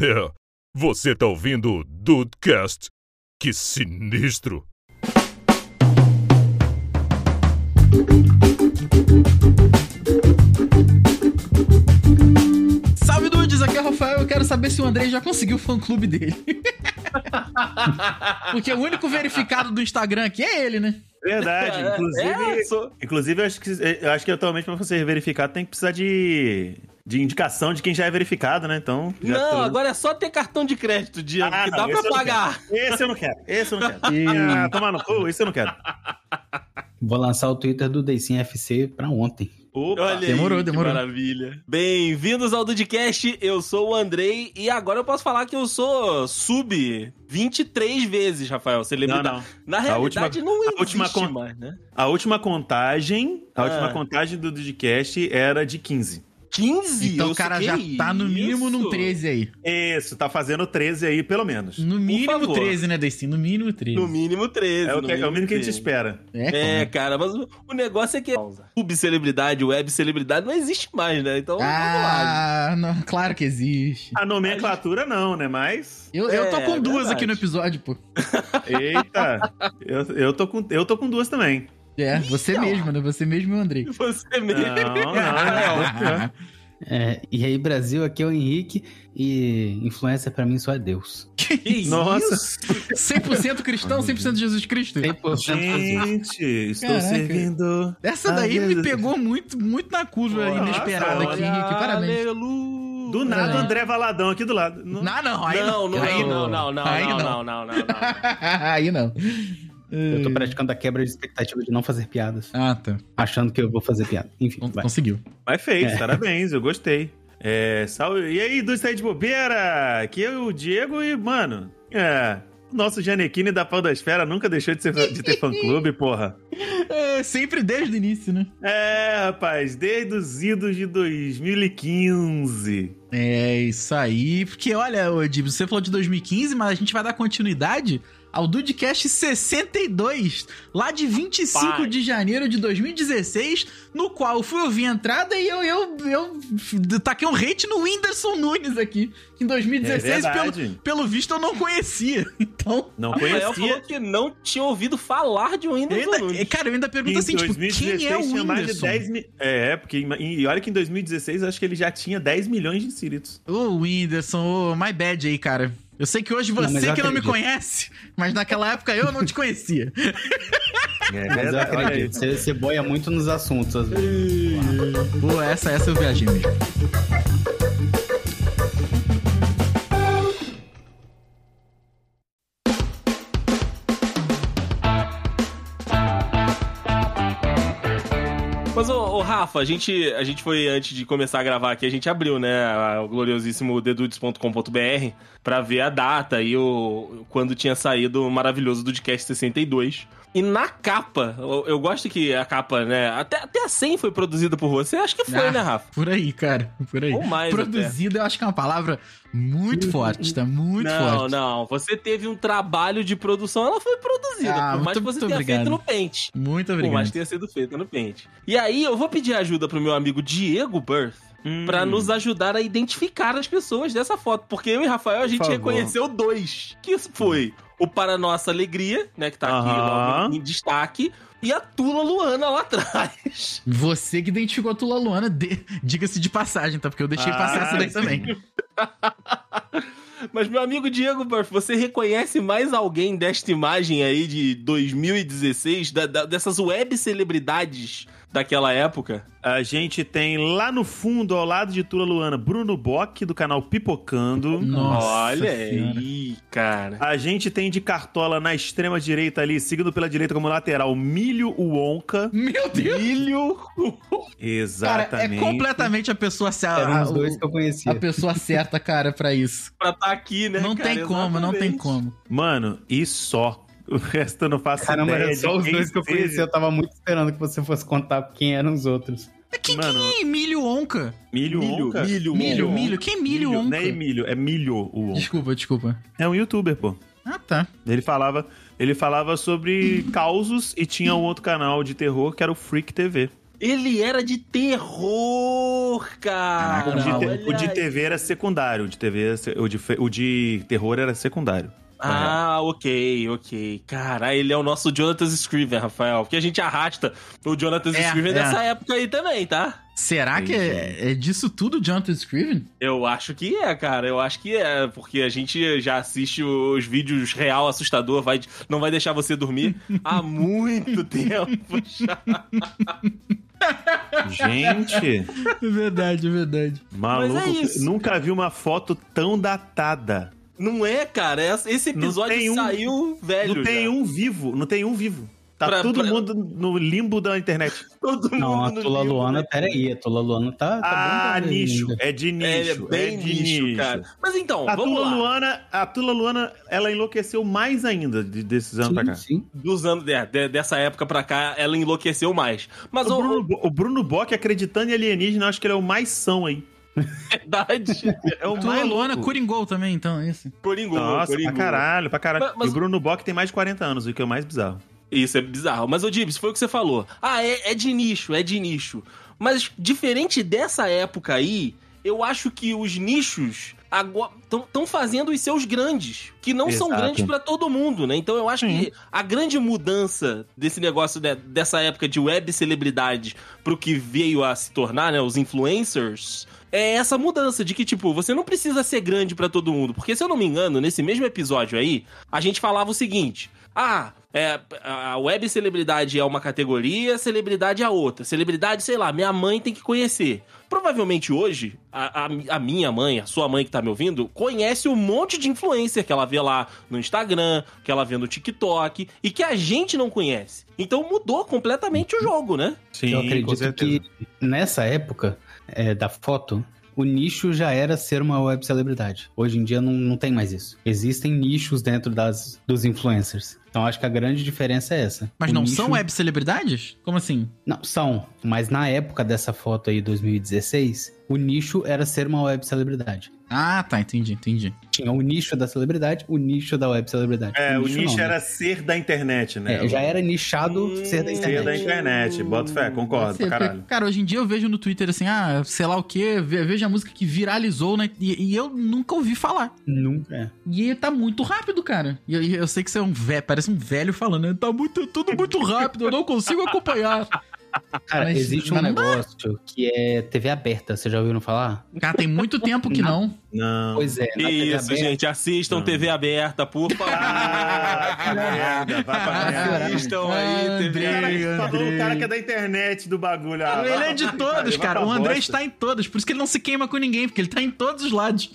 É, você tá ouvindo o Dudecast? Que sinistro! Salve dudes, aqui é o Rafael. Eu quero saber se o Andrei já conseguiu o fã clube dele. Porque o único verificado do Instagram aqui é ele, né? Verdade. É, Inclusive, é, sou- inclusive eu, acho que, eu acho que atualmente pra você verificar tem que precisar de, de indicação de quem já é verificado, né? Então. já Não, tô- agora é só ter cartão de crédito, Diego, Ah, que não, dá esse pra pagar. Esse eu não quero. Esse eu não quero. ah, tomar no cu, isso eu não quero. Vou lançar o Twitter do Daysim FC pra ontem. Opa. Olha Demorou, aí, que demorou. maravilha. Bem-vindos ao Dudcast, eu sou o Andrei e agora eu posso falar que eu sou sub 23 vezes, Rafael, celebridade. Não, não. Na A realidade última- não a existe última con- mais, né? A última contagem. A Ah. última contagem do Dudcast era de 15. 15? Então o cara já que tá no mínimo isso? num 13 aí. Isso, tá fazendo 13 aí, pelo menos. No mínimo favor. 13, né, Destiny? No mínimo 13. No mínimo 13. É o, que, é o mínimo que a gente 13. espera. É, É, cara, mas o, o negócio é que subcelebridade, web celebridade não existe mais, né? Então, vamos lá. Ah, não, claro que existe. A nomenclatura não, né? Mas. Eu, eu tô É, com duas verdade. aqui no episódio, pô. Eita! eu, eu, tô com, eu tô com duas também. É, você mesmo, né? Você mesmo e o Andrei. Você mesmo. Não, não, não. É, e aí, Brasil, aqui é o Henrique e influência pra mim só é Deus. Que isso? Nossa. 100% cristão, 100% Jesus Cristo. 100% Gente, estou Caraca. servindo. Essa daí me pegou muito, muito na curva Nossa, inesperada aqui, Henrique. Parabéns. Aleluia. Do nada, É. o André Valadão aqui do lado. Não- Não, não, aí Não, não, aí não, não, não, Aí não, não. não, não, não, não. aí não. Eu tô praticando a quebra de expectativa de não fazer piadas, Ah, tá. achando que eu vou fazer piada. Enfim, Con- vai. Conseguiu. Mas fez, É. parabéns, eu gostei. É, salve. E aí, do Sai de Bobeira? Aqui é o Diego e, mano, é. o Nosso Janequine da Podosfera nunca deixou de, ser, de ter fã-clube, porra. É, sempre desde o início, né? É, rapaz, desde os idos de 2015. É isso aí. Porque, olha, ô, Dib, você falou de 2015, mas a gente vai dar continuidade ao Dudecast 62, lá de 25 Rapaz. de janeiro de 2016, no qual eu fui ouvir a entrada e eu, eu, eu taquei um hate no Whindersson Nunes aqui. Que em 2016, É pelo, pelo visto, eu não conhecia. Então. Não conhecia. falou que não tinha ouvido falar de um Whindersson ainda, Nunes. cara, eu ainda pergunto Em assim, tipo, quem é o tinha mais de Whindersson? 10 mil. É, porque. em- E olha que em 2016 eu acho que ele já tinha 10 milhões de inscritos. Ô, Whindersson, ô, my bad aí, cara. Eu sei que hoje Não, você eu que não me conhece, mas naquela época eu não te conhecia. É, Mas eu acredito, você, você boia muito nos assuntos, às vezes. Pô, essa, essa eu viajei mesmo. Rafa, a gente, a gente foi, antes de começar a gravar aqui, a gente abriu, né, o gloriosíssimo dedudes.com.br pra ver a data e o, quando tinha saído o maravilhoso Dudcast 62. E na capa, eu, eu gosto que a capa, né, até, até a 100 foi produzida por você, acho que foi, Ah, né, Rafa? Por aí, cara. Por aí. Ou mais Produzido, eu acho que é uma palavra muito forte, tá? Muito não, forte. não, você teve um trabalho de produção, ela foi produzida, Ah, por mais muito- que você tenha obrigado. feito no pente. Muito Por mais obrigado. que tenha sido feita no pente. E aí, eu vou pedir ajuda pro meu amigo Diego Birth. Hum. Pra nos ajudar a identificar as pessoas dessa foto. Porque eu e Rafael, a gente reconheceu dois. Que foi o Para Nossa Alegria, né? Que tá aqui logo em destaque. E a Tula Luana lá atrás. Você que identificou a Tula Luana, de- diga-se de passagem, tá? Porque eu deixei Ah, passar essa daí sim. também. Mas, meu amigo Diego Burff, você reconhece mais alguém desta imagem aí de 2016, da- da- dessas web celebridades daquela época? A gente tem lá no fundo, ao lado de Tula Luana, Bruno Bock, do canal Pipocando. Nossa Olha Senhora. aí, cara. A gente tem de cartola na extrema direita ali, seguindo pela direita como lateral, Milho Wonka. Meu Deus! Milho. Cara, Exatamente. é completamente a pessoa certa. Eram a- os dois que eu conhecia. A pessoa certa, cara, pra isso. Pra tá aqui, né? Não cara? tem como, não tem Exatamente. como. Mano, e só. O resto eu não faço Caramba, ideia era só os dois que eu seja. conhecia. Eu tava muito esperando que você fosse contar quem eram os outros. É Quem, Mano. quem é milho onca? Milho, Milho, Wonka? milho, Milho, milho. Quem é milho, Não onca? é milho, é milho o Wonka. Desculpa, desculpa. É um youtuber, pô. Ah, tá. Ele falava, ele falava sobre causos e tinha um outro canal de terror que era o Freak TV. Ele era de terror, cara. O de, te- o de. TV era secundário, o de TV, era o de, o de terror era secundário. Ah, ok, ok. Cara, ele é o nosso Jonathan Scriven, Rafael. Porque a gente arrasta o Jonathan É, Scriven é. dessa época aí também, tá? Será que é, é disso tudo, Jonathan Scriven? Eu acho que é, cara. Eu acho que é, porque a gente já assiste os vídeos real assustador, vai, não vai deixar você dormir há muito tempo já. Gente, É verdade, é verdade. maluco, Mas é isso. nunca vi uma foto tão datada. Não é, cara? Esse esse Não episódio um- saiu velho. não tem já. um vivo, não tem um vivo. Tá Pra- todo pra- mundo no limbo da internet. Todo mundo Não, a Tula livro, Luana, né? peraí, a Tula Luana tá. tá ah, nicho. ainda. É de É, nicho. ele é bem de nicho, cara. Mas então, A vamos Tula, lá. Luana, a Tula Luana, ela enlouqueceu mais ainda de- desses anos pra cá. Sim, sim. Dos anos de- de- dessa época pra cá, ela enlouqueceu mais. Mas O o, Bruno, o Bruno Bock acreditando em alienígena, eu acho que ele é o mais são aí. Verdade. É o Tu mais Luana louco. Coringol também, então, é esse. Coringou, Nossa, Coringou. pra caralho, pra caralho. Mas- mas- E o Bruno Bock tem mais de 40 anos, o que é o mais bizarro. Isso é bizarro. Mas, ô Dibs, foi o que você falou. Ah, é, é de nicho, é de nicho. Mas, diferente dessa época aí, eu acho que os nichos estão fazendo os seus grandes, que não são Exato. grandes pra todo mundo, né? Então eu acho que a grande mudança desse negócio, né, dessa época de web celebridade pro que veio a se tornar, né, os influencers, é essa mudança de que, tipo, você não precisa ser grande pra todo mundo. Porque, se eu não me engano, nesse mesmo episódio aí, a gente falava o seguinte: ah, é, a web celebridade é uma categoria, celebridade é outra. Celebridade, sei lá, minha mãe tem que conhecer. Provavelmente hoje, a, a- a minha mãe, a sua mãe que tá me ouvindo, conhece um monte de influencer que ela vê lá no Instagram, que ela vê no TikTok e que a gente não conhece. Então mudou completamente o jogo, né? Sim, Eu acredito que nessa época é, da foto, o nicho já era ser uma web celebridade. Hoje em dia não, não tem mais isso. Existem nichos dentro das, dos influencers. Então acho que a grande diferença é essa. Mas O não nicho- são web celebridades? Como assim? Não, são. Mas na época dessa foto aí, 2016, o nicho era ser uma web celebridade. Ah, tá, entendi, entendi. Tinha o nicho da celebridade, o nicho da web celebridade. É, o nicho não, né? era ser da internet, né? É, já era nichado Hum, ser da Ser internet. da internet. Bota fé, concordo Sei, pra porque, caralho. cara, hoje em dia eu vejo no Twitter assim, ah, sei lá o quê, ve- vejo a música que viralizou, né? E, e eu nunca ouvi falar. Nunca. é. E tá muito rápido, cara. E eu, e eu sei que você é um velho, parece um velho falando, né? Tá muito, tudo muito rápido, eu não consigo acompanhar. Cara, Mas- existe um negócio que é TV aberta, vocês já ouviram falar? Cara, tem muito tempo que não. Não. Pois é. na TV Isso, aberta- gente, assistam Não. TV aberta, por favor. Ah, que merda, vai pra assistam aí, TV cara, Andrei, que falou, o cara que é da internet do bagulho. Ah, ele é de todos, cara. O André está em todos. Por isso que ele não se queima com ninguém, porque ele tá em todos os lados.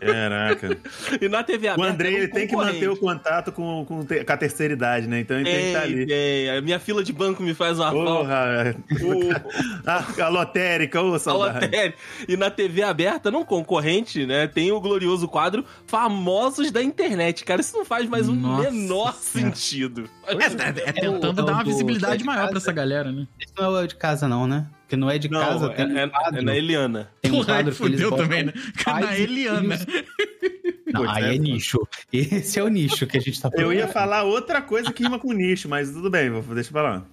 Caraca. E na TV O aberta. Andrei é um ele tem que concorrente. manter o contato com, com, com a terceira idade, né? Então ele tem que estar ali. tem. A minha fila de banco me faz uma falta. Porra. O- A, a lotérica, ô a saudade. lotérica. E na TV aberta, não concorrente, né? Tem o glorioso quadro Famosos da Internet. Cara, isso não faz mais um Nossa menor Senhora. sentido. É, é- é tentando é o dar uma visibilidade é de maior pra casa. essa galera, né? Isso não é o de casa, não, né? Porque não é de Não, casa, é, tem um é- quadro. é na Eliana. Tem um quadro que eles fudeu botam também, né? Na Eliana. Não, aí é é nicho. Esse é o nicho que a gente tá Eu ia falar outra coisa que rima com nicho, mas tudo bem, vou, deixa pra lá.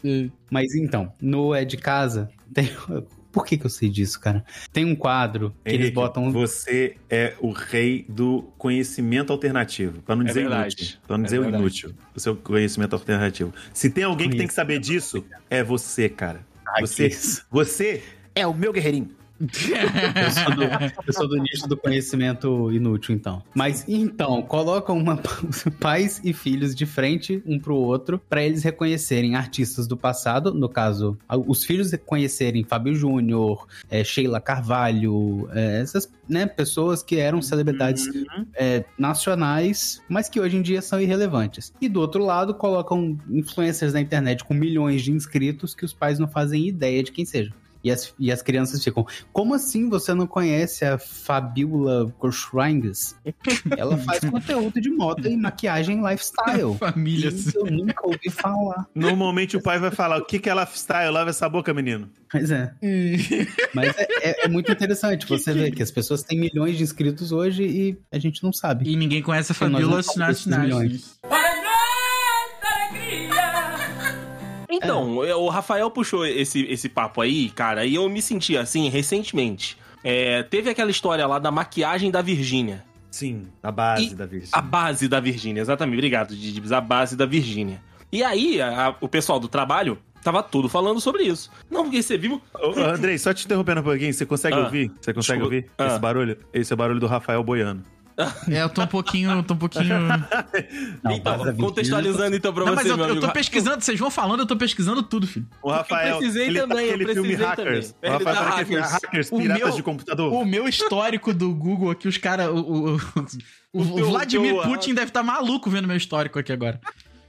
Mas então, no É de Casa, tem... Por que que eu sei disso, cara? Tem um quadro que eles Henrique, botam... Você é o rei do conhecimento alternativo. Pra não É dizer verdade. inútil. Pra não É dizer o verdade. inútil. O seu conhecimento alternativo. Se tem alguém que tem que saber disso, é você, cara. Você, você é o meu guerreirinho. Eu sou, do, eu sou do nicho do conhecimento inútil, então. Mas então, colocam uma, pais e filhos de frente um pro outro pra eles reconhecerem artistas do passado, no caso, os filhos reconhecerem Fábio Júnior, eh, Sheila Carvalho, eh, essas né, pessoas que eram celebridades Uhum. é, nacionais, mas que hoje em dia são irrelevantes. E do outro lado, colocam influencers na internet com milhões de inscritos que os pais não fazem ideia de quem seja. E as, e as crianças ficam, como assim você não conhece a Fabiola Korschranges? Ela faz conteúdo de moda e maquiagem lifestyle. Família. Isso eu nunca ouvi falar. Normalmente o pai vai falar: o que, que é lifestyle? Lava essa boca, menino. Mas é. Mas é, é- é muito interessante você ver que as pessoas têm milhões de inscritos hoje e a gente não sabe. E ninguém conhece a Fabiola esses Snatch Então, eu- o Rafael puxou esse, esse papo aí, cara, e eu me senti assim recentemente. É, teve aquela história lá da maquiagem da Virgínia. Sim, a base E da Virgínia. A base da Virgínia, exatamente. Obrigado, Didibs. A base da Virgínia. E aí, a- o pessoal do trabalho tava tudo falando sobre isso. Não, porque você viu. Andrei, só te interrompendo um pouquinho, você consegue Ah, ouvir? Você consegue desculpa. ouvir Ah. esse barulho? Esse é o barulho do Rafael boiando. É, eu tô um pouquinho. eu Tô um pouquinho. Não, então, contextualizando então pra Não, você, mas eu, meu eu amigo. tô pesquisando, vocês vão falando, eu tô pesquisando tudo, filho. O Rafael, precisei ele também, tá eu aquele filme precisei Hackers. também. O Rafael tá tá aquele filme Hackers. Hackers, Piratas meu- de Computador. O meu histórico do Google aqui, os caras. O, o, o, o Vladimir teu- Putin deve estar maluco vendo meu histórico aqui agora.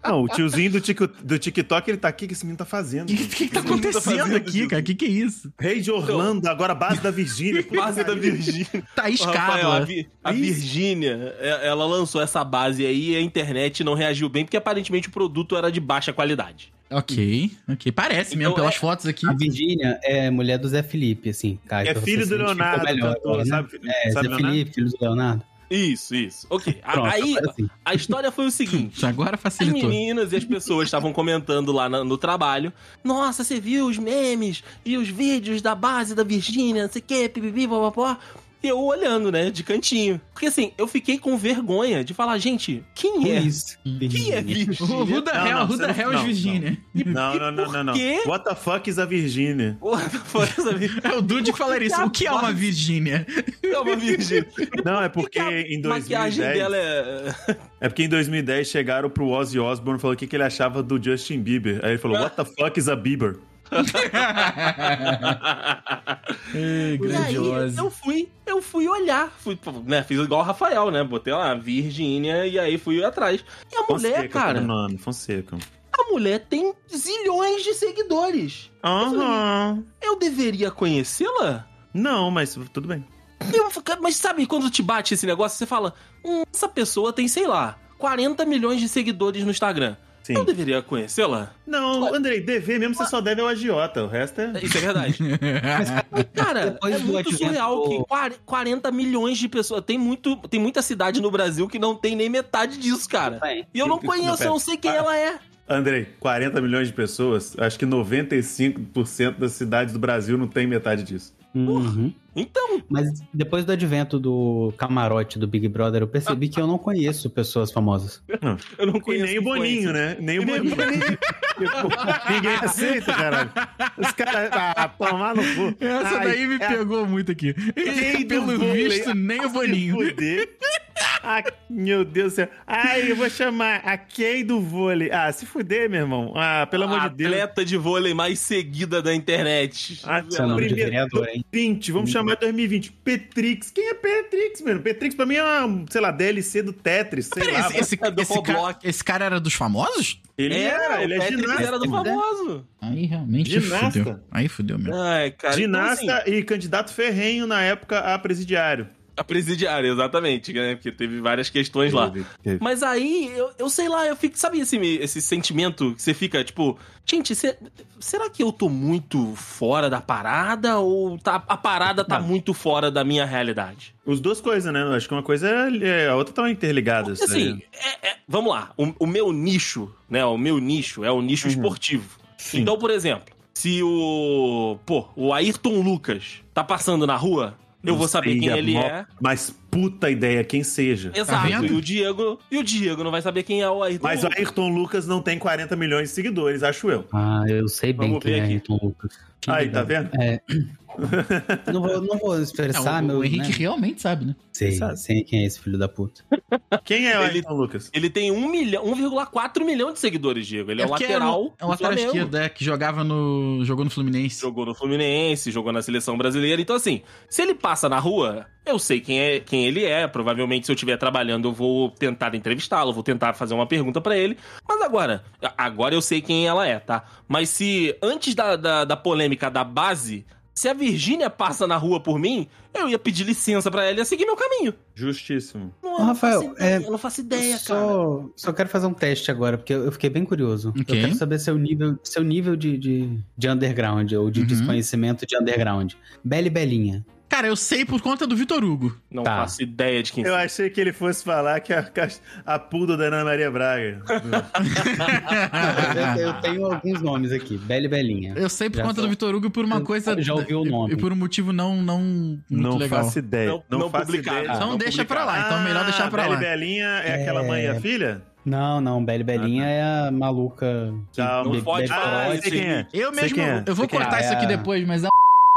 Não, o tiozinho do, tic- do TikTok, ele tá aqui, o que esse menino tá O fazendo? que, que, que tá menino acontecendo fazendo, aqui, cara? O que, que é isso? Rei de Orlando, agora base da Virgínia. Base da Virgínia. Thaís Rafael, a. Vi- a. Virgínia, é- ela lançou essa base aí e a internet não reagiu bem, porque aparentemente o produto era de baixa qualidade. Ok, ok. Parece mesmo, Então, pelas é- fotos aqui. A Virgínia é mulher do Zé Felipe, assim, cara. É pra filho do Leonardo, melhor, cantor, né? sabe? É, sabe Zé Leonardo? Felipe, filho do Leonardo. Isso, isso. Ok. Pronto, aí, agora sim. a história foi o seguinte. Agora As facilitou. meninas e as pessoas estavam comentando lá na- no, trabalho. Nossa, você viu os memes e os vídeos da base da Virgínia, não sei o que, pipipi, papapó. E eu olhando, né, de cantinho. Porque assim, eu fiquei com vergonha de falar, gente, quem Que é? isso? Quem é Virgínia? O Ruda Não, Hell, não, não, Virgínia. Não, não, não, não, não. quê? What the fuck is a Virgínia? What the fuck is a Vir- É o Dude que falaria isso. O que é uma Virgínia? É uma Virgínia. Não, é porque A em maquiagem 2010... dela é. É porque em 2010 chegaram pro Ozzy Osbourne e falou o que, que ele achava do Justin Bieber. Aí ele falou, what the fuck is a Bieber? E aí, eu fui, eu fui olhar, fui, né, fiz igual o Rafael, né? Botei lá Virgínia e aí fui atrás. E a mulher, Fonseca, cara, pelo nome, Fonseca. a mulher tem zilhões de seguidores. Aham. Eu deveria conhecê-la? Não, mas tudo bem. Eu- Mas sabe quando te bate esse negócio, você fala, hum, essa pessoa tem, sei lá, 40 milhões de seguidores no Instagram. Sim. Eu deveria conhecê-la? Não, Andrei, dever mesmo você só deve ao agiota. O resto é. Isso é verdade. Cara, Depois é muito surreal do- que quar- 40 milhões de pessoas. Tem, muito, tem muita cidade no Brasil que não tem nem metade disso, cara. E eu não Não, conheço, eu não sei quem Ah. ela é. Andrei, 40 milhões de pessoas, acho que 95% das cidades do Brasil não tem metade disso. Uhum. Então, Mas depois do advento do camarote do Big Brother, eu percebi que eu não conheço pessoas famosas. eu não E conheço. nem o Boninho, né? Nem o E nem o Boninho. Ninguém aceita, caralho. Os caras. Ah, tomar no cu. Essa Ai, daí me é- pegou muito aqui. Do Pelo visto, nem o Boninho. Se fuder. Ah, meu Deus do céu. Ai, eu vou chamar a Kay do vôlei. Ah, se fuder, meu irmão. Ah, pelo amor a de Deus. atleta de vôlei mais seguida da internet. Ah, Seu nome de primeiro, vereador, hein? 20, vamos chamar 2020. Petrix. Quem é Petrix, mano? Petrix pra mim é uma, sei lá, DLC do Tetris, sei Peraí, lá. esse, esse, é do esse cara, esse cara era dos famosos? Ele era, ele o é Patrick ginasta. era do famoso. Aí realmente Ginasta. fudeu. Aí fudeu mesmo. Ai, cara. Ginasta Então, assim, e candidato ferrenho na época a presidiário. A presidiária, exatamente, né? Porque teve várias questões lá. Mas aí, eu, eu sei lá, eu fico. Sabe esse, esse sentimento que você fica, tipo, gente, cê- será que eu tô muito fora da parada? Ou tá, a parada tá Não. muito fora da minha realidade? Os duas coisas, né? Eu Acho que uma coisa é. A outra tá interligada. Assim, é- é- vamos lá, o, o meu nicho, né? O meu nicho é o nicho Uhum. esportivo. Sim. Então, por exemplo, se o. Pô, o Ayrton Lucas tá passando na rua, eu vou saber quem ele mó- é. Mas puta ideia, quem seja. Exato. vendo? e o Diego. E o Diego não vai saber quem é o Ayrton Mas o Lucas. Ayrton Lucas não tem 40 milhões de seguidores, acho eu. Ah, eu sei bem Vamos quem ver é aqui. Ayrton Lucas. Aí, tá vendo? É. não, vou, não vou expressar Não, o, meu. o Henrique né? realmente sabe, né? Sei, Sabe. sei quem é esse filho da puta. Quem é o Ele- Ayrton Lucas? Ele tem 1 milhão, 1,4 milhão de seguidores, Diego. Ele é, um porque era lateral. É um lateral esquerdo, é, que jogava no. jogou no Fluminense. Jogou no Fluminense, jogou na seleção brasileira. Então, assim, se ele passa na rua, eu sei quem, é, quem ele é. Provavelmente, se eu estiver trabalhando, eu vou tentar entrevistá-lo, vou tentar fazer uma pergunta pra ele. Mas agora, agora eu sei quem ela é, tá? Mas se antes da, da, da polêmica da base, se a Virgínia passa na rua por mim, eu ia pedir licença pra ela e ia seguir meu caminho. Justíssimo. Não, Ô, eu não Rafael, faço ideia, é, eu não faço ideia, cara. Só, só quero fazer um teste agora, porque eu fiquei bem curioso. Ok. Eu quero saber seu nível, seu nível de, de, de underground, ou de Uhum. desconhecimento de underground. Bela e Belinha. Cara, eu sei por conta do Vitor Hugo. Não Tá. faço ideia de quem Eu achei que ele fosse falar que a, a Pudo da Ana Maria Braga. eu, eu tenho alguns nomes aqui. Bela e Belinha. Eu sei por Já conta só- do Vitor Hugo por uma Eu coisa. já ouvi o nome. E por um motivo não, não muito não legal. faço ideia. Não- Não, não faço publicado. ideia. Então não deixa pra publicar. lá, então é melhor deixar pra Bela lá. e Belinha é aquela mãe e a filha? Não, não. Bela e Belinha é a maluca. Não bebe- pode falar. Ah, é. Eu Sei mesmo, quem é, eu vou sei quem é. cortar isso aqui É. depois, mas é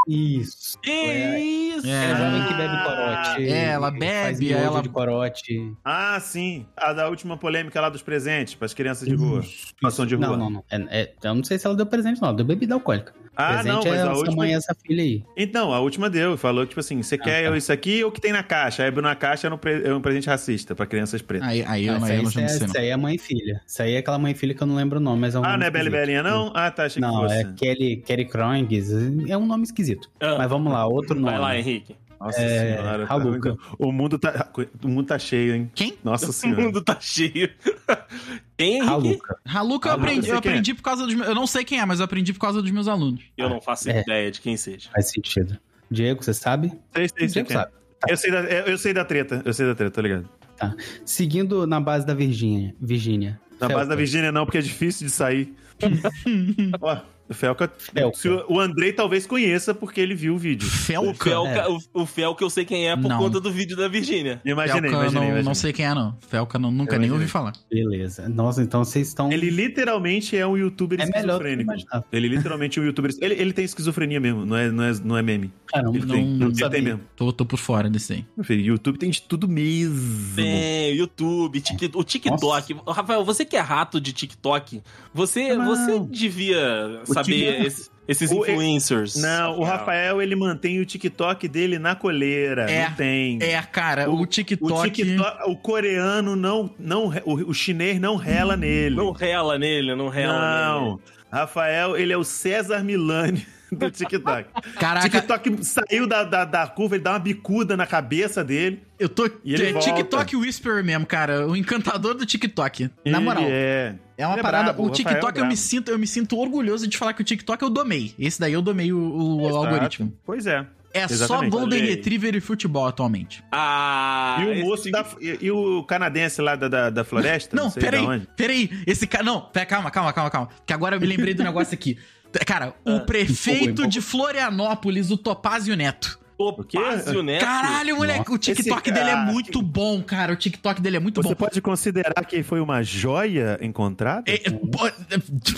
Isso. Que É- isso? É. É jovem que bebe corote. É, ela bebe, ela- de corote. Ah, sim. A da última polêmica lá dos presentes para as crianças de rua. Situação de rua. Não, não, não. É- é- eu não sei se ela deu presente, não. Ela deu bebida alcoólica. Ah, presente não, mas é a essa última- mãe e essa filha aí. Então, a última deu. Falou, tipo assim, você quer tá. isso aqui ou o que tem na caixa? Aí abriu na caixa é um, pre- é um presente racista para crianças pretas. Aí, aí eu, Ah, não, eu aí, não isso é, sei. isso aí é mãe e filha. Isso aí é aquela mãe e filha que eu não lembro o nome, mas é um Ah, nome não é e esquisito. Belinha, não? Ah, tá, achei Não, que fosse. é Kelly, Kelly Kroings. É um nome esquisito. Ah, Mas vamos lá, outro nome. Vai lá, Henrique. Nossa É, senhora. tá Haluca. o, mundo tá, o mundo tá cheio, hein? Quem? Nossa O senhora. mundo tá cheio. Quem, Henrique? Haluca. Haluca eu aprendi, sei eu é. aprendi por causa dos meus. Eu não sei quem é, mas eu aprendi por causa dos meus alunos. Eu não faço É. ideia de quem seja. Faz sentido. Diego, você sabe? Sei, sei, sei Diego quem é. sabe. Eu sei, da, eu eu sei da treta, eu sei da treta, tô ligado. Seguindo na base da Virgínia. Virgínia. Na Felca. base da Virgínia não, porque é difícil de sair. Ó, o Felca, Felca. se o o Andrei talvez conheça porque ele viu o vídeo. O Felca? Felca, o, o Felca eu sei quem é por Não. conta do vídeo da Virgínia. Imaginei, Felca eu imaginei, não, imaginei. não sei quem é, não. Felca não, nunca Eu nem imaginei. ouvi falar. Beleza. Nossa, então vocês estão. Ele literalmente é um youtuber É esquizofrênico. Ele literalmente é um youtuber. Ele, ele tem esquizofrenia mesmo, não é, não é, não é meme. Caramba, Ele Não, tem, não ele tem mesmo. Tô, tô por fora desse aí. Meu filho, YouTube tem de tudo mesmo. Tem, YouTube, Tik- o TikTok. Rafael, você que é rato de TikTok, você, Não. você devia saber esse- esses O- influencers. Não, o Rafael, ele mantém o TikTok dele na coleira. É, não tem. É, cara, o, O- TikTok. O, TikTok, o coreano não, não. O, o chinês não rela nele. Não rela nele, não rela nele. Não. Rafael, ele é o César Milani do TikTok. Caraca, TikTok saiu da, da, da curva, ele dá uma bicuda na cabeça dele. eu tô. E ele é volta. TikTok Whisperer mesmo, cara. O encantador do TikTok. Na Ele moral. É. É uma é parada. brabo, o é TikTok eu me sinto, eu me sinto orgulhoso de falar que o TikTok eu domei. Esse daí eu domei o, o Exato. algoritmo. Pois é. É só Exatamente. Golden Olha aí. Retriever e futebol atualmente. Ah, e o moço da. E, e o canadense lá da, da, da floresta? Não, sei da peraí, onde. peraí. Esse cara. Não, pera, calma, calma, calma, calma. Que agora eu me lembrei do negócio aqui. Cara, o prefeito empolgou. de Florianópolis, o Topázio Neto. Topázio Neto. Caralho, moleque, o TikTok Esse dele é cara- muito bom, cara. O TikTok dele é muito Você bom. pode considerar que foi uma joia encontrada? É,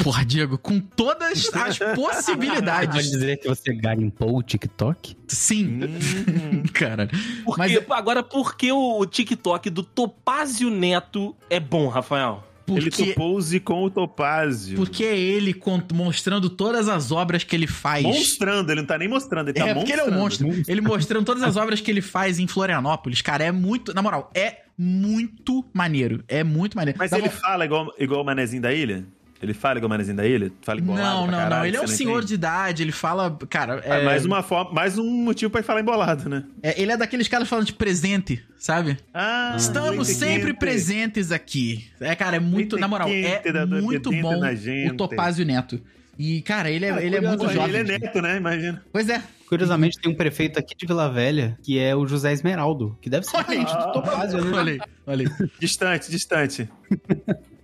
porra, Diego, com todas as Pode possibilidades. dizer que você garimpou o TikTok? Sim. Hum. cara. Por Mas Agora, por que o TikTok do Topázio Neto é bom, Rafael? Ele Porque, topou-se com o Topázio. porque é ele mostrando todas as obras que ele faz. Mostrando, ele não tá nem mostrando, ele tá É, porque ele é um mostrando. monstro. Ele mostrando todas as obras que ele faz em Florianópolis, cara, é muito. Na moral, é muito maneiro. É muito maneiro. Mas Dá ele vo- fala igual, igual o Manezinho da Ilha? Ele fala igual o Manezinho da Ilha? Fala embolado Não, pra não, caralho, não. Ele é um senhor entende? de idade, ele fala. Cara, Ah, é, mais, uma forma, mais um motivo pra ele falar embolado, né? é- ele é daqueles caras falando de presente, sabe? Ah, Estamos sempre quente. presentes aqui. É, cara, é muito. Na moral, é muito bom o Topázio Neto. E, cara, ele é, Cara, ele é muito jovem. Ele é neto, né? Imagina. Pois é. Curiosamente, tem um prefeito aqui de Vila Velha, que é o José Esmeraldo, que deve ser Olha parente do Topázio, né? Olha aí, olha aí. Distante, distante.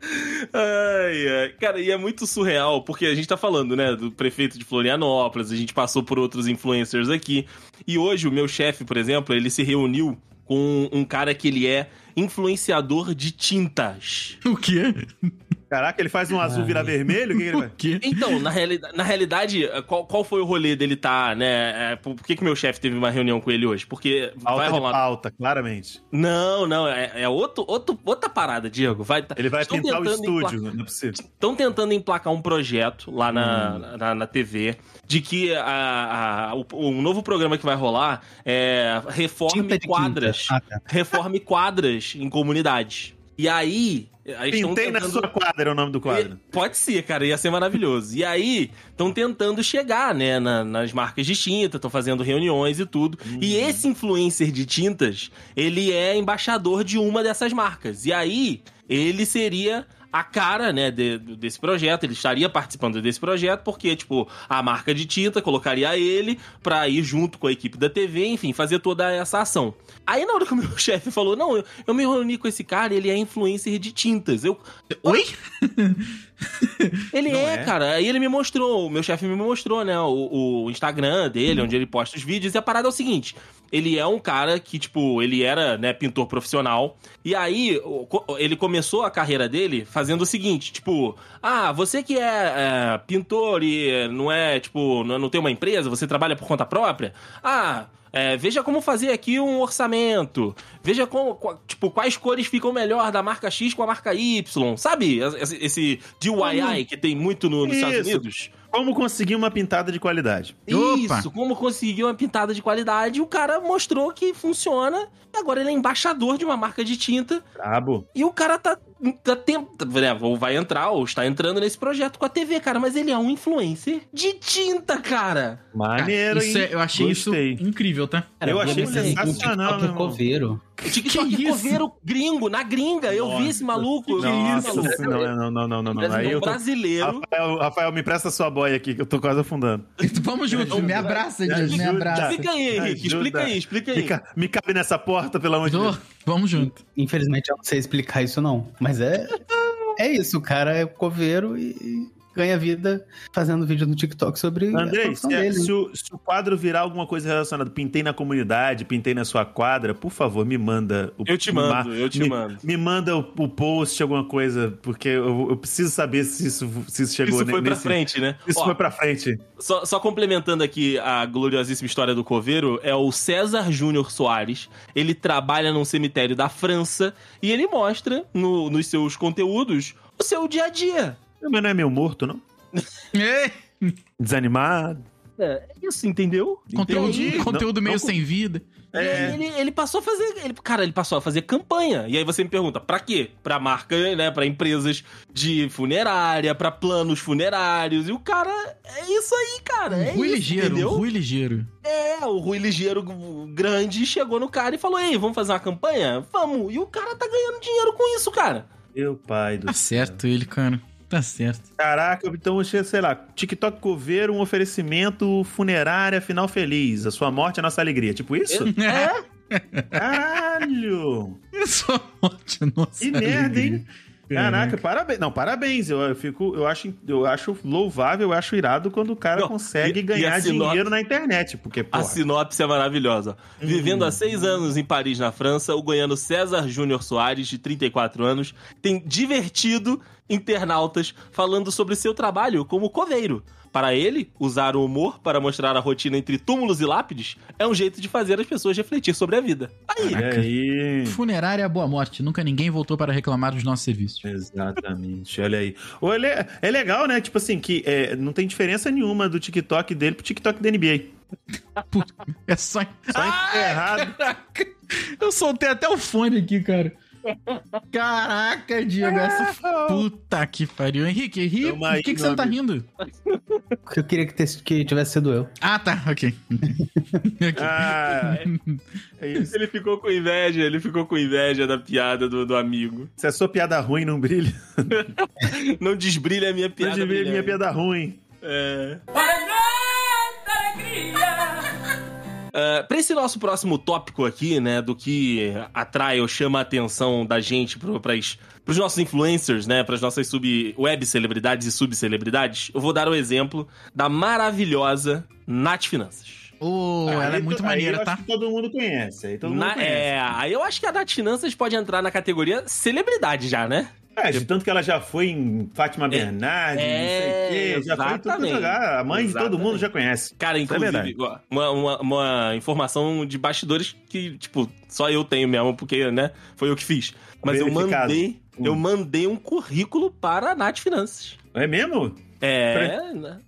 Ai, ai. Cara, e é muito surreal, porque a gente tá falando, né, do prefeito de Florianópolis, a gente passou por outros influencers aqui. E hoje o meu chefe, por exemplo, ele se reuniu com um cara que ele é influenciador de tintas. O quê? Caraca, ele faz um azul virar vermelho? O que, que ele vai? quê? Então, na, reali na realidade, qual, qual foi o rolê dele tá, né? é, por, por que, que meu chefe teve uma reunião com ele hoje? Porque vai Alta de rolar. pauta, claramente. Não, não, é, é outro, outro, outra parada, Diego. Vai, Ele vai pintar o estúdio, não é possível. Estão tentando emplacar um projeto lá na, Hum. na, na TV de que a, a- o, o novo programa que vai rolar é reforme quadras. Ah, tá. Reforme quadras em comunidades. E aí. Eles tão Pintei na tentando- sua quadra é o nome do quadro. Pode ser, cara, ia ser maravilhoso. E aí, estão tentando chegar, né, na- nas marcas de tinta, estão fazendo reuniões e tudo. E Uhum. esse influencer de tintas, ele é embaixador de uma dessas marcas. E aí, ele seria a cara, né, de- desse projeto, ele estaria participando desse projeto, porque, tipo, a marca de tinta colocaria ele pra ir junto com a equipe da TV, enfim, fazer toda essa ação. Aí na hora que o meu chefe falou, não, eu, eu me reuni com esse cara, ele é influencer de tintas. Eu, Oi? ele é, é? cara. Aí ele me mostrou, o meu chefe me mostrou, né, o, o Instagram dele, onde ele posta os vídeos. E a parada é o seguinte: ele é um cara que, tipo, ele era, né, pintor profissional. E aí, ele começou a carreira dele fazendo o seguinte: tipo, ah, você que é, é, pintor e não é, tipo, não, não tem uma empresa, você trabalha por conta própria? Ah. É, veja como fazer aqui um orçamento. Veja como, tipo, quais cores ficam melhor da marca X com a marca Y. Sabe? Esse, esse DIY que tem muito no- nos Estados Isso. Unidos. Como conseguir uma pintada de qualidade? Opa. Isso, como conseguir uma pintada de qualidade. O cara mostrou que funciona. Agora ele é embaixador de uma marca de tinta. Brabo. E o cara tá, tá tenta, né, ou vai entrar, ou está entrando nesse projeto com a TV, cara. Mas ele é um influencer de tinta, cara. Maneiro, isso hein? é- eu achei Gostei. isso incrível, tá? Eu achei moleque, sensacional, um TikTok meu irmão. coveiro. O TikTok Que isso? coveiro gringo, na gringa. Eu vi esse maluco. esse Nossa, maluco. não, não, não, não, não, não. Aí tô... brasileiro. Rafael, Rafael, me presta sua boia aqui, que eu tô quase afundando. Vamos juntos, me abraça, Me Dias, me abraça. Explica aí, Henrique. Explica aí, explica aí. Me, ca- me cabe nessa porta, pelo amor de Tô, Deus. vamos junto. Infelizmente eu não sei explicar isso não, mas é é isso, o cara é coveiro e ganha vida fazendo vídeo no TikTok sobre a Andrei, se, é- dele. se o, se o quadro virar alguma coisa relacionada, pintei na comunidade, pintei na sua quadra, por favor, me manda. O, Eu te mando, eu te me, mando. Me manda o, o post, alguma coisa, porque eu, eu preciso saber se isso, se isso chegou Isso foi ne- pra nesse- frente, né? Isso Ó, foi pra frente. Só, só complementando aqui a gloriosíssima história do coveiro, é o César Júnior Soares. Ele trabalha num cemitério da França e ele mostra no- nos seus conteúdos o seu dia a dia. Mas não é meio morto, não? É, Desanimado. É isso, entendeu? conteúdo, conteúdo Não- meio não- sem vida. E aí É. ele, ele passou a fazer. Ele, cara, ele passou a fazer campanha. E aí você me pergunta, pra quê? Pra marca, né? Pra empresas de funerária, pra planos funerários. E o cara. É isso aí, cara. É Rui isso, ligeiro, entendeu? Rui ligeiro. É, o Rui Ligeiro grande chegou no cara e falou: Ei, vamos fazer uma campanha? Vamos. E o cara tá ganhando dinheiro com isso, cara. Meu pai do Tá certo ele, cara. Tá certo. Caraca, então, sei lá, TikTok coveiro, um oferecimento, funerária, final feliz. A sua morte é a nossa alegria. Tipo isso? É? Caralho! Isso é ótimo, nossa. Que merda, alegria. hein? Caraca, parabéns. Não, parabéns. Eu, eu fico, eu acho, eu acho louvável, eu acho irado quando o cara Não, consegue e- e ganhar a sinopse- dinheiro na internet. Porque, A sinopse é maravilhosa. Vivendo há seis anos em Paris, na França, o goiano César Júnior Soares, de 34 anos, tem divertido internautas falando sobre seu trabalho como coveiro. Para ele, usar o humor para mostrar a rotina entre túmulos e lápides é um jeito de fazer as pessoas refletir sobre a vida. Aí, aí? Funerária Boa Morte. Nunca ninguém voltou para reclamar dos nossos serviços. Exatamente, olha aí. É, é legal, né? Tipo assim, que é, não tem diferença nenhuma do TikTok dele pro TikTok da NBA. É só. Só errado. Caraca! Eu soltei até o fone aqui, cara. Caraca, Diego, essa. Puta que pariu. Henrique, ri. Por que, que você não tá rindo? Eu queria que, tes- que tivesse sido eu. Ah, tá, ok. Ok. Ah, é isso. ele ficou com inveja, ele ficou com inveja da piada do, do amigo. Se a sua piada ruim não brilha, Não desbrilha a minha piada. pode ver minha brilhante. piada ruim. É. Uh, para esse nosso próximo tópico aqui, né, do que atrai ou chama a atenção da gente para os nossos influencers, né, para as nossas sub web celebridades e subcelebridades, eu vou dar o exemplo da maravilhosa Nath Finanças. Ô, ela é Aí muito to- aí maneira, eu tá? acho que todo mundo conhece. Aí todo mundo Na- conhece. é, aí eu acho que a Nath Finanças pode entrar na categoria celebridade já, né? É, de tanto que ela já foi em Fátima Bernardes, é, não sei o quê. Já foi em tudo exatamente. lugar. A mãe de todo Exatamente. mundo já conhece. Cara, é inclusive, ó, uma, uma, uma informação de bastidores que, tipo, só eu tenho mesmo, porque, né, foi eu que fiz. Mas eu mandei, Hum. eu mandei um currículo para a Nath Finanças. É mesmo? É?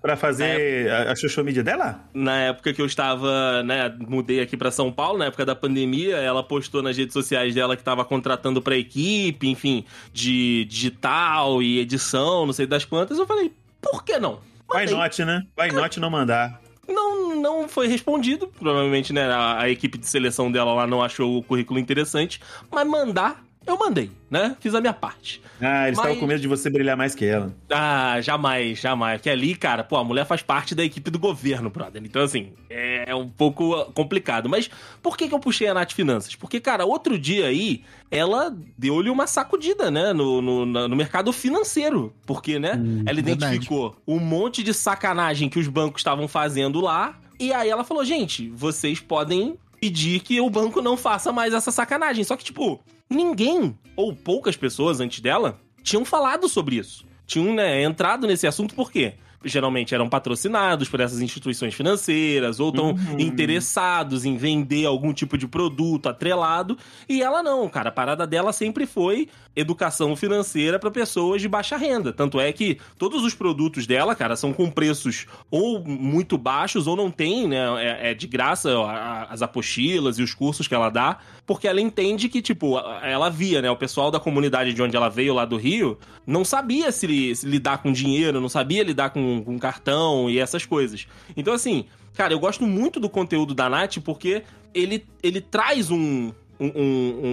Pra fazer a, a social media dela? na época que eu estava, né, mudei aqui para São Paulo, na época da pandemia, ela postou nas redes sociais dela que estava contratando para equipe, enfim, de digital e edição, não sei das quantas. Eu falei, por que não? Vai Mandei. not, né? Vai not não mandar. Não, não foi respondido. Provavelmente, né, a, a equipe de seleção dela lá não achou o currículo interessante. Mas mandar, eu mandei, né? Fiz a minha parte. Ah, eles estavam Mas- com medo de você brilhar mais que ela. Ah, jamais, jamais. Porque ali, cara, pô, a mulher faz parte da equipe do governo, brother. Então, assim, é um pouco complicado. Mas por que, que eu puxei a Nath Finanças? Porque, cara, outro dia aí, ela deu-lhe uma sacudida, né, no, no, no mercado financeiro. Porque, né, Hum, ela verdade. identificou um monte de sacanagem que os bancos estavam fazendo lá. E aí ela falou, gente, vocês podem pedir que o banco não faça mais essa sacanagem. Só que, tipo, ninguém, ou poucas pessoas antes dela, tinham falado sobre isso. Tinham, né, entrado nesse assunto por quê? Geralmente eram patrocinados por essas instituições financeiras, ou estão Uhum. interessados em vender algum tipo de produto atrelado. E ela não, cara. A parada dela sempre foi educação financeira para pessoas de baixa renda. Tanto é que todos os produtos dela, cara, são com preços ou muito baixos ou não tem, né? É, é de graça ó, as apostilas e os cursos que ela dá, porque ela entende que, tipo, ela via, né? O pessoal da comunidade de onde ela veio, lá do Rio, não sabia se, se lidar com dinheiro, não sabia lidar com, com cartão e essas coisas. Então, assim, cara, eu gosto muito do conteúdo da Nath porque ele, ele traz um, um,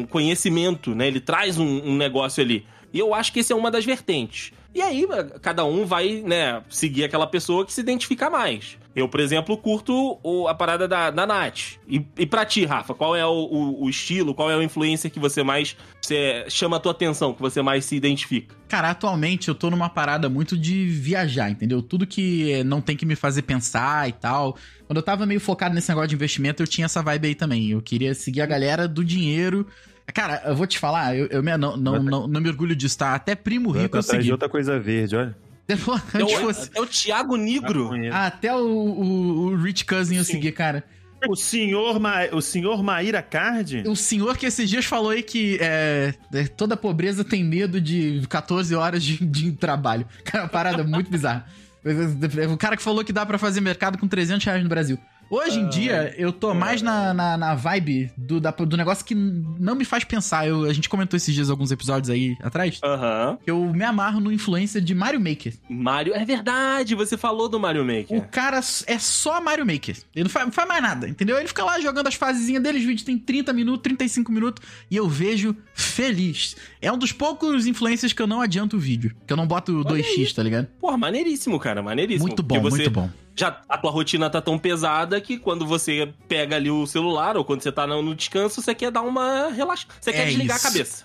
um- conhecimento, né? Ele traz um, um negócio ali. E eu acho que esse é uma das vertentes. E aí, cada um vai, né, seguir aquela pessoa que se identifica mais. Eu, por exemplo, curto o- a parada da, da Nath. E, e pra ti, Rafa, qual é o, o- o estilo, qual é o influencer que você mais você chama a tua atenção, que você mais se identifica? Cara, atualmente eu tô numa parada muito de viajar, entendeu? Tudo que eh, não tem que me fazer pensar e tal. Quando eu tava meio focado nesse negócio de investimento, eu tinha essa vibe aí também. Eu queria seguir a galera do dinheiro. Cara, eu vou te falar, eu, eu me- não, não, não, não me orgulho disso, tá? Até primo rico eu atrás de segui. outra coisa verde, olha. Antes É o, fosse- é o Thiago Negro. Até o, o, o Rich Cousin eu Sim. segui, cara. O senhor, Ma... o senhor Maíra Card? O senhor que esses dias falou aí que é, é, toda pobreza tem medo de 14 horas de, de trabalho. Cara, uma parada muito bizarra. O cara que falou que dá pra fazer mercado com 300 reais no Brasil. Hoje em dia, eu tô mais na, na, na vibe do, da- do negócio que não me faz pensar. Eu- a gente comentou esses dias alguns episódios aí atrás. Aham. que Eu me amarro no influencer de Mario Maker. Mario. É verdade, você falou do Mario O Maker. cara é só Mario Maker. Ele não faz, não faz mais nada, entendeu? Ele fica lá jogando as fasezinhas dele, os vídeos tem 30 minutos, 35 minutos, e eu vejo feliz. É um dos poucos influencers que eu não adianto o vídeo. Que eu não boto 2x, tá ligado? Porra, maneiríssimo, cara, maneiríssimo. Muito bom, você muito bom. Já a tua rotina tá tão pesada que quando você pega ali o celular ou quando você tá no descanso, você quer dar uma relaxada. Você quer É desligar isso. a cabeça.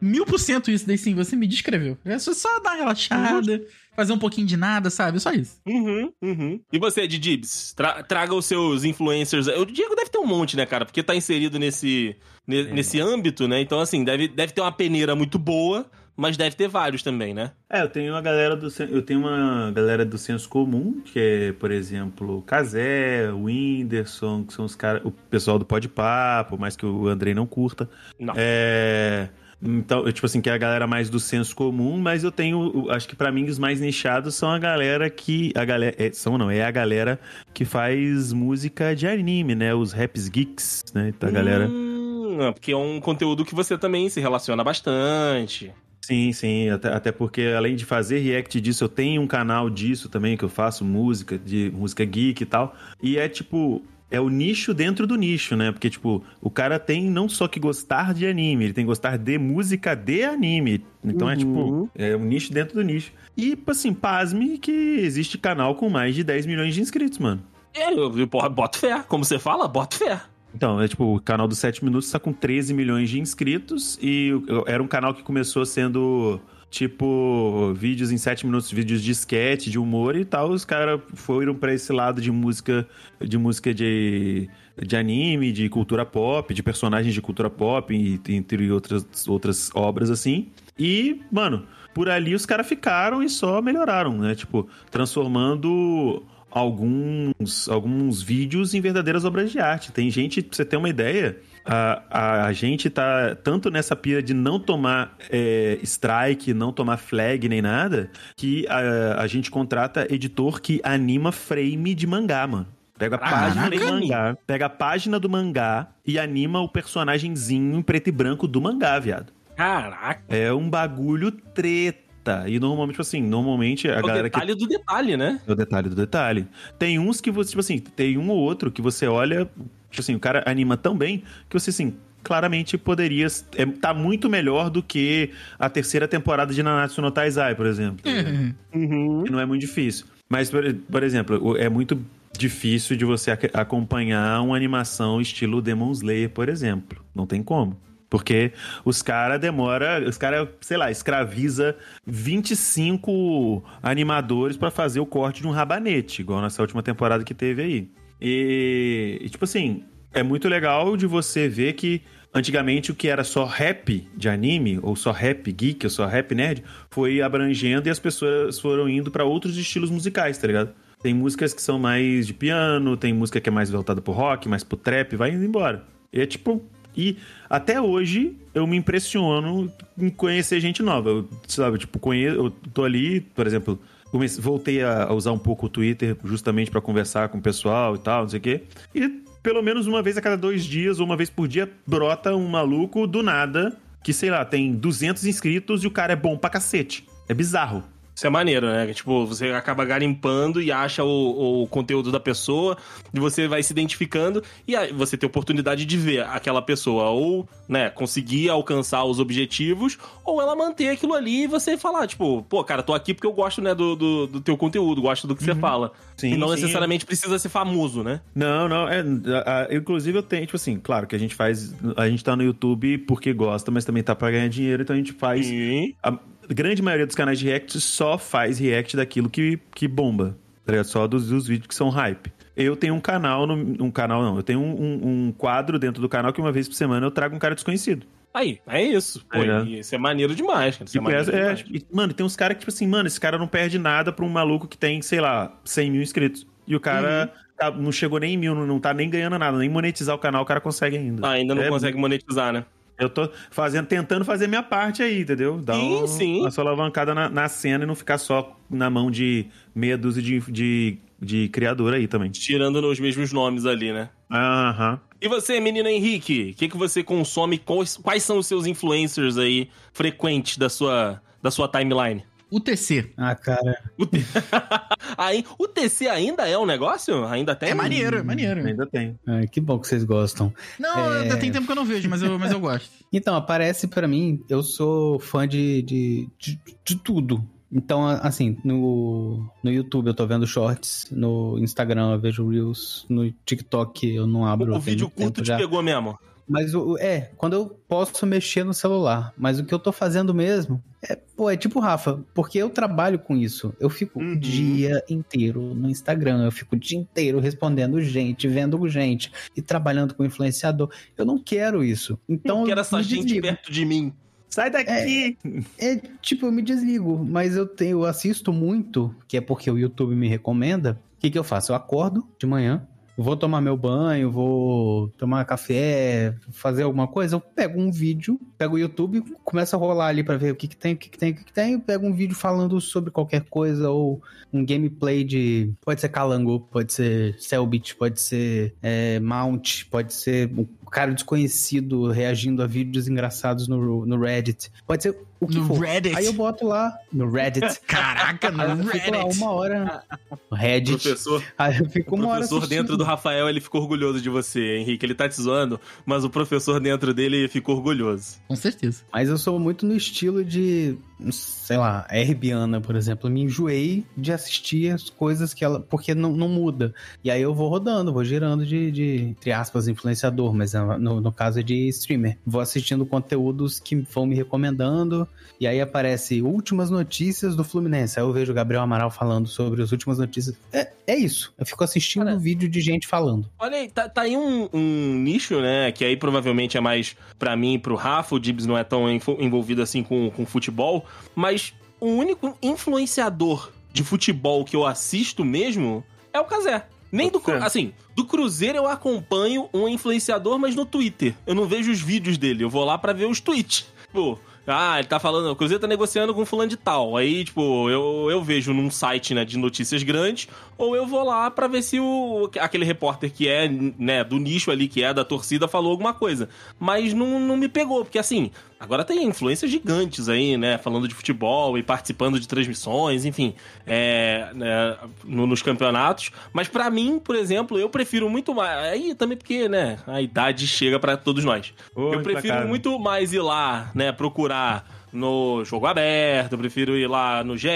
Mil por cento isso daí sim, você me descreveu. É só, só dar uma relaxada, fazer um pouquinho de nada, sabe? Só isso. Uhum, uhum. E você, Didibs? Tra traga os seus influencers. O Diego deve ter um monte, né, cara? Porque tá inserido nesse, ne- nesse âmbito, né? Então, assim, deve, deve ter uma peneira muito boa, mas deve ter vários também, né? É, eu tenho uma galera do eu tenho uma galera do senso comum, que é, por exemplo, Kazé, o Whindersson, que são os caras, o pessoal do Pode Papo, mais que o Andrei não curta. Não. É, então, eu, tipo assim, que é a galera mais do senso comum, mas eu tenho, acho que pra mim os mais nichados são a galera que a galera, é, são não, é a galera que faz música de anime, né, os raps geeks, né? Então, a galera Hum, porque é um conteúdo que você também se relaciona bastante. Sim, sim, até, até porque além de fazer react disso, eu tenho um canal disso também, que eu faço música, de música geek e tal. E é tipo, é o nicho dentro do nicho, né? Porque, tipo, o cara tem não só que gostar de anime, ele tem que gostar de música de anime. Então é Uhum. tipo, é um nicho dentro do nicho. E, assim, pasme que existe canal com mais de 10 milhões de inscritos, mano. É, eu, eu, porra, boto fé. Como você fala, boto fé. Então, é tipo, o canal dos 7 minutos tá com 13 milhões de inscritos e era um canal que começou sendo tipo vídeos em 7 minutos, vídeos de sketch, de humor e tal. Os caras foram pra esse lado de música, de música de, de anime, de cultura pop, de personagens de cultura pop, e, entre outras, outras obras assim. E, mano, por ali os caras ficaram e só melhoraram, né? Tipo, transformando alguns, alguns vídeos em verdadeiras obras de arte. Tem gente, pra você ter uma ideia, a, a, gente tá tanto nessa pira de não tomar é, strike, não tomar flag nem nada, que a, a gente contrata editor que anima frame de mangá, mano. Pega a Caraca, página do mangá, pega a página do mangá e anima o personagemzinho em preto e branco do mangá, viado. Caraca. É um bagulho treta. E normalmente, tipo assim, normalmente a É o galera que detalhe do detalhe, né? é o detalhe do detalhe. Tem uns que você, tipo assim, tem um ou outro que você olha, tipo assim, o cara anima tão bem que você assim, claramente poderia é, tá muito melhor do que a terceira temporada de Nanatsu no Taizai, por exemplo. Uhum. E não é muito difícil. Mas, por, por exemplo, o- é muito difícil de você ac- acompanhar uma animação estilo Demon Slayer, por exemplo. Não tem como. Porque os caras demora, os caras, sei lá, escraviza 25 animadores pra fazer o corte de um rabanete, igual nessa última temporada que teve aí. E, e, tipo assim, é muito legal de você ver que antigamente o que era só rap de anime, ou só rap geek, ou só rap nerd, foi abrangendo e as pessoas foram indo pra outros estilos musicais, tá ligado? Tem músicas que são mais de piano, tem música que é mais voltada pro rock, mais pro trap, vai indo embora. E é tipo. E até hoje eu me impressiono em conhecer gente nova. Eu, sabe, tipo, conheço, eu tô ali, por exemplo, comecei- voltei a usar um pouco o Twitter justamente pra conversar com o pessoal e tal, não sei o quê. E pelo menos uma vez a cada dois dias ou uma vez por dia brota um maluco do nada que, sei lá, tem 200 inscritos e o cara é bom pra cacete. É bizarro. Isso é maneiro, né? Tipo, você acaba garimpando e acha o, o conteúdo da pessoa, e você vai se identificando, e aí você tem oportunidade de ver aquela pessoa ou, né, conseguir alcançar os objetivos, ou ela manter aquilo ali e você falar, tipo, pô, cara, tô aqui porque eu gosto, né, do, do, do teu conteúdo, gosto do que você fala. Sim, e não sim. necessariamente precisa ser famoso, né? Não, não, é, a- a- inclusive eu tenho, tipo assim, claro que a gente faz, a gente tá no YouTube porque gosta, mas também tá pra ganhar dinheiro, então a gente faz, Sim. a grande maioria dos canais de react só faz react daquilo que, que bomba, tá? Só dos, dos vídeos que são hype. Eu tenho um canal, no, um canal não, eu tenho um, um- um quadro dentro do canal que uma vez por semana eu trago um cara desconhecido. Aí, é isso. Pô, É. e isso é maneiro demais, cara. Isso é Tipo, é, é, demais. mano, tem uns caras que, tipo assim, mano, esse cara não perde nada pra um maluco que tem, sei lá, 100 mil inscritos. E o cara Uhum. tá- não chegou nem em mil, não, não tá nem ganhando nada, nem monetizar o canal o cara consegue ainda. Ah, ainda não É consegue monetizar, né? Eu tô fazendo, tentando fazer minha parte aí, entendeu? Dar Sim, um- sim. uma sua alavancada na, na cena e não ficar só na mão de meia dúzia de, de, de criador aí também. Tirando os mesmos nomes ali, né? Aham. E você, menino Henrique, o que, que você consome? Quais, quais são os seus influencers aí frequentes da sua, da sua timeline? UTC. Ah, cara. O, T- aí, o TC ainda é um negócio? Ainda tem? É maneiro, é maneiro. Ainda tem. ai, que bom que vocês gostam. Não, É. ainda tem tempo que eu não vejo, mas eu, mas eu gosto. Então, aparece pra mim, eu sou fã de, de, de, de tudo. Então, assim, no, no YouTube eu tô vendo shorts, no Instagram eu vejo Reels, no TikTok eu não abro. O, vídeo curto te já. pegou mesmo. Mas o, é, quando eu posso mexer no celular. Mas o que eu tô fazendo mesmo é, pô, é tipo Rafa, porque eu trabalho com isso. Eu fico Uhum. o dia inteiro no Instagram, eu fico o dia inteiro respondendo gente, vendo gente e trabalhando com influenciador. Eu não quero isso. Então, Não quero eu essa gente desligo. perto de mim. Sai daqui! É, tipo, eu me desligo, mas eu tenho, eu assisto muito, que é porque o YouTube me recomenda. O que, que eu faço? Eu acordo de manhã, vou tomar meu banho, vou tomar café, fazer alguma coisa, eu pego um vídeo, pego o YouTube, começo a rolar ali pra ver o que, que tem, o que, que tem, o que, que tem, eu pego um vídeo falando sobre qualquer coisa, ou um gameplay de. Pode ser Calango, pode ser Cellbit, pode ser é, Mount, pode ser um cara desconhecido reagindo a vídeos engraçados no, no Reddit. Pode ser o que No for. Reddit. Aí eu boto lá no Reddit. Caraca, Aí eu no fico lá Reddit. uma hora no Reddit. Professor, Aí eu fico o uma hora professor assistindo. dentro do Rafael, ele ficou orgulhoso de você, Henrique. Ele tá te zoando, mas o professor dentro dele ficou orgulhoso. Com certeza. Mas eu sou muito no estilo de, sei lá, a Herbiana, por exemplo. Eu me enjoei de assistir as coisas que ela. Porque não, não muda. E aí eu vou rodando, vou girando de, de entre aspas, influenciador, mas ah, no, no caso é de streamer. Vou assistindo conteúdos que vão me recomendando. E aí aparece últimas notícias do Fluminense. Aí eu vejo o Gabriel Amaral falando sobre as últimas notícias. É, é isso. Eu fico assistindo Cara, vídeo de gente falando. Olha aí, tá, tá aí um, um nicho, né? Que aí provavelmente é mais pra mim e pro Rafa. O Dibs não é tão envolvido assim com, com futebol. Mas o único influenciador de futebol que eu assisto mesmo é o Casé. Nem do. Cru- Certo. Assim, do Cruzeiro eu acompanho um influenciador, mas no Twitter. Eu não vejo os vídeos dele. Eu vou lá pra ver os tweets. tipo, ah, ele tá falando, o Cruzeiro tá negociando com fulano de tal. Aí, tipo, eu, eu vejo num site, né, de notícias grandes, ou eu vou lá pra ver se o aquele repórter que é, né, do nicho ali, que é da torcida, falou alguma coisa. Mas não, não me pegou, porque assim, agora tem influências gigantes aí, né, falando de futebol e participando de transmissões, enfim, é, né, no- nos campeonatos. Mas pra mim, por exemplo, eu prefiro muito mais. Aí também porque, né, a idade chega pra todos nós. Eu prefiro muito mais ir lá, né, procurar no jogo aberto, eu prefiro ir lá no GE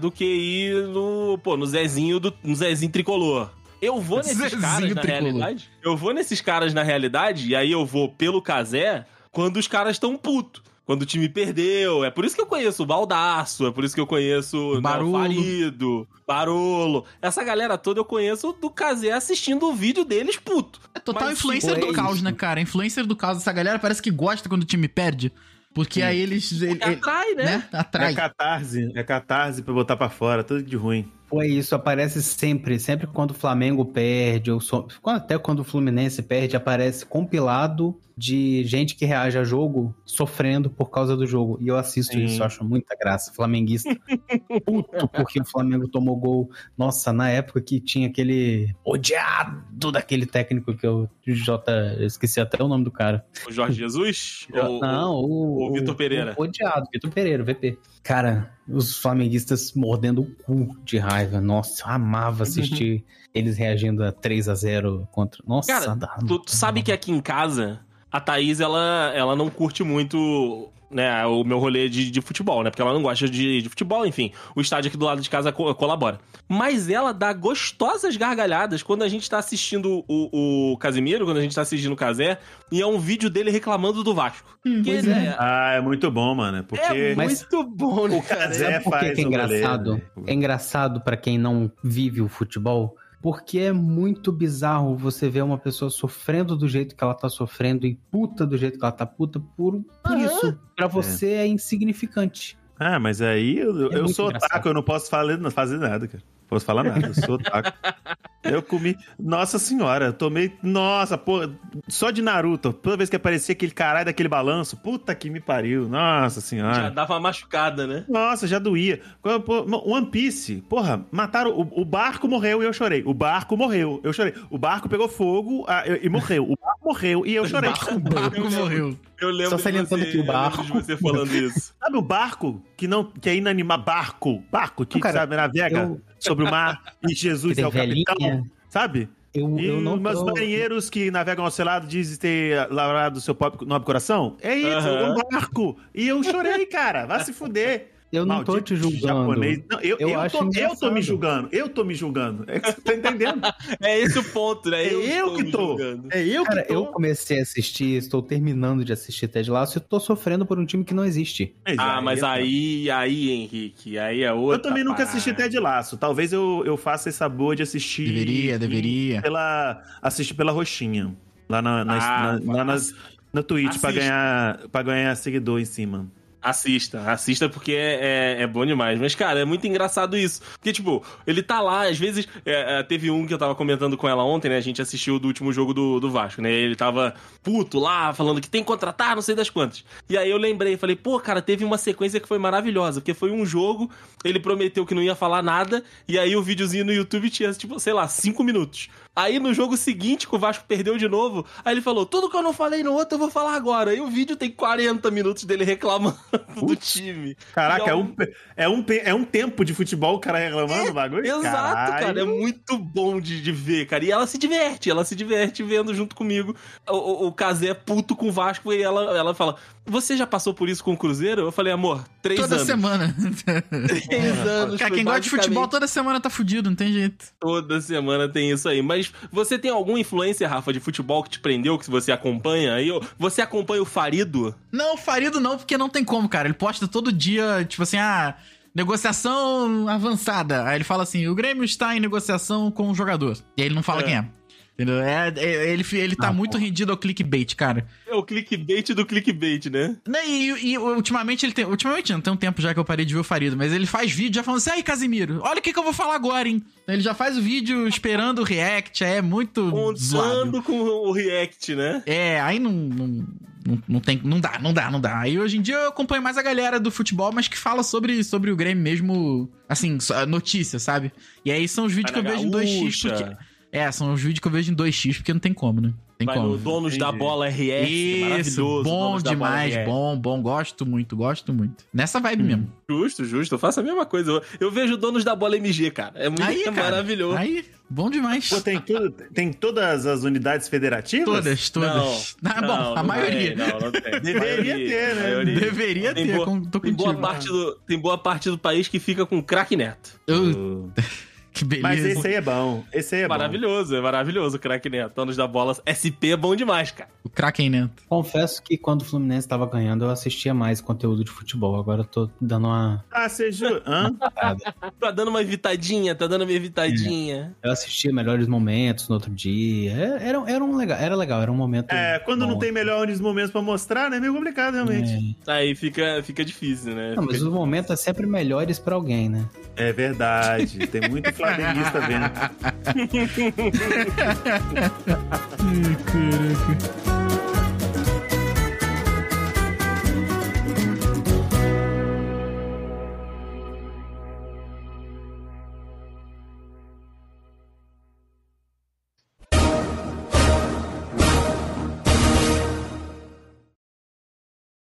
do que ir no, pô, no Zezinho do no Zezinho tricolor. Eu vou nesses Zezinho caras na tricolor. realidade. Eu vou nesses caras na realidade e aí eu vou pelo casé quando os caras estão puto. Quando o time perdeu. É por isso que eu conheço o Baldaço, é por isso que eu conheço Barolo. o Farido, Barolo. Essa galera toda eu conheço do casé assistindo o vídeo deles puto. É total Mas, influencer do é caos, isso. né, cara? Influencer do caos. Essa galera parece que gosta quando o time perde. Porque aí eles. ele- ele- Atrai, né? né? Atrai. É catarse, é catarse pra botar pra fora, tudo de ruim. Foi isso, aparece sempre, sempre quando o Flamengo perde, ou só- até quando o Fluminense perde, aparece compilado de gente que reage a jogo sofrendo por causa do jogo. E eu assisto Sim. isso, eu acho muita graça. Flamenguista puto porque o Flamengo tomou gol. Nossa, na época que tinha aquele odiado daquele técnico que eu, J, eu esqueci até o nome do cara. O Jorge Jesus? Ou- Não, o, o Vitor Pereira. o odiado, Vitor Pereira, VP. Cara, os flamenguistas mordendo o cu de raiva. Nossa, eu amava assistir eles reagindo a 3 a 0 contra. Nossa, Cara, Tu, tu sabe que aqui em casa, a Thaís, ela, ela não curte muito né, o meu rolê de, de futebol, né? Porque ela não gosta de, de futebol, enfim. O estádio aqui do lado de casa co- colabora. Mas ela dá gostosas gargalhadas quando a gente tá assistindo o, o Casimiro, quando a gente tá assistindo o Casé, e é um vídeo dele reclamando do Vasco. Que pois ele é. Ah, é muito bom, mano. é Porque é muito bom, né, o? Casé Sabe por que, faz que é engraçado? né? É engraçado pra quem não vive o futebol, porque é muito bizarro você ver uma pessoa sofrendo do jeito que ela tá sofrendo e puta do jeito que ela tá puta por, por Aham. isso. Pra você é, insignificante. Ah, mas aí eu, eu É muito sou engraçado. otaku, eu não posso falar, não fazer nada, cara. Posso falar nada, eu sou otaku. eu comi. Nossa senhora, eu tomei. Nossa, pô, só de Naruto. Toda vez que aparecia aquele caralho daquele balanço, puta que me pariu. Nossa Já senhora. dava uma machucada, né? Nossa, já doía. Pô, One Piece, porra, mataram. O, o barco morreu e eu chorei. O barco morreu, eu chorei. O barco pegou fogo ah, e morreu. O barco morreu e eu chorei. O barco Eu lembro. morreu. Eu lembro Só de salientando você, que o eu lembro barco- de você falando isso. Sabe o barco que não que é inanimado? Barco, barco que Não, cara, sabe, navega eu- sobre o mar e Jesus é o capitão. Sabe? Eu, E eu não os tô... marinheiros que navegam ao seu lado dizem ter lavrado seu pobre- nobre coração. É isso, Aham. um barco. E eu chorei, cara. Vai se fuder. Eu não tô Maldito te julgando. japonês. Não, eu, Eu eu, acho tô, eu tô me julgando. Eu tô me julgando. É que você tá entendendo? É esse o ponto, né? É eu que tô. julgando. É eu Cara, que tô. eu comecei a assistir, estou terminando de assistir Ted Lasso e tô sofrendo por um time que não existe. Ah, mas aí, aí, Henrique, aí é outra. Eu também nunca parada. assisti Ted Laço. Talvez eu, eu faça essa boa de assistir. Deveria, deveria. Pela, assistir pela roxinha. Lá, na, na, Ah, na- lá nas, na Twitch, pra assista. ganhar, pra ganhar seguidor em cima. Assista, assista porque é, é, é bom demais. Mas, cara, é muito engraçado isso. Porque, tipo, ele tá lá, às vezes. é, é, teve um que eu tava comentando com ela ontem, né? A gente assistiu do último jogo do, do Vasco, né? Ele tava puto lá, falando que tem que contratar, não sei das quantas. E aí eu lembrei, falei, pô, cara, teve uma sequência que foi maravilhosa. Porque foi um jogo, ele prometeu que não ia falar nada, e aí o videozinho no YouTube tinha, tipo, sei lá, cinco minutos. Aí no jogo seguinte, que o Vasco perdeu de novo, aí ele falou: tudo que eu não falei no outro, eu vou falar agora. E o vídeo tem 40 minutos dele reclamando do time. Caraca, E é um, é, um, é um tempo de futebol o cara reclamando do bagulho? Exato, Caralho. cara. É muito bom de, de ver, cara. E ela se diverte, ela se diverte vendo junto comigo. O, o, o Kazé é puto com o Vasco e ela, ela fala: Você já passou por isso com o Cruzeiro? Eu falei, amor, três Toda anos. semana. Três anos. Cara, quem gosta de futebol toda semana tá fudido, não tem jeito. Toda semana tem isso aí. Mas você tem alguma influência, Rafa, de futebol que te prendeu, que você acompanha? Aí, eu- você acompanha o Farido? Não, Farido não, porque não tem como, cara. Ele posta todo dia, tipo assim, ah, negociação avançada. Aí ele fala assim: o Grêmio está em negociação com o jogador. E aí ele não fala É. quem é. Entendeu? É, é- ele, ele tá Ah, muito porra. rendido ao clickbait, cara. É o clickbait do clickbait, né? Né, E, e ultimamente ele tem. Ultimamente não, tem um tempo já que eu parei de ver o Farido, mas ele faz vídeo já falando assim: aí, Casimiro, olha o que, que eu vou falar agora, hein? Ele já faz o vídeo esperando o react, é muito. Contando com o react, né? É, aí não, não, Não, não tem, não dá, não dá, não dá. Aí hoje em dia eu acompanho mais a galera do futebol, mas que fala sobre, sobre o Grêmio mesmo, assim, notícia, sabe? E aí são os vídeos que eu vejo em 2x, gaúcha. porque... É, são os vídeos que eu vejo em 2x, porque não tem como, né? Tem Vai como. no Donos da Entendi. Bola RS, Isso, maravilhoso. bom da demais, bom, bom, gosto muito, gosto muito. Nessa vibe mesmo. Justo, justo. Eu faço a mesma coisa. Eu, eu vejo Donos da Bola MG, cara. É muito Aí, é cara, maravilhoso. Aí, bom demais. Pô, tem, tudo, tem todas as unidades federativas? Todas, todas. Não, Ah, bom, não, a não maioria. tem, não, não tem. Deveria Maioria, ter, né? maioria. Deveria Tem ter, boa- com- tô Tem contigo. boa, parte do, tem boa parte do país que fica com craque neto. Eu- que beleza. Mas esse aí é bom. Esse aí é bom. maravilhoso, é maravilhoso o craque neto. Donos da Bola SP é bom demais, cara. O Kraken Neto. Confesso que quando o Fluminense tava ganhando, eu assistia mais conteúdo de futebol. Agora eu tô dando uma. Ah, você jura? Hã? Tá dando uma evitadinha, tá dando uma evitadinha. Eu assistia melhores momentos no outro dia. É- Era, era, um legal, era legal, era um momento. É, quando não bom. tem melhores momentos pra mostrar, né? É meio complicado, realmente. Aí fica, fica difícil, né? Não, mas Fica- os momentos é sempre melhores pra alguém, né? É, verdade. Tem muito flamenguista vendo. Ai, caraca.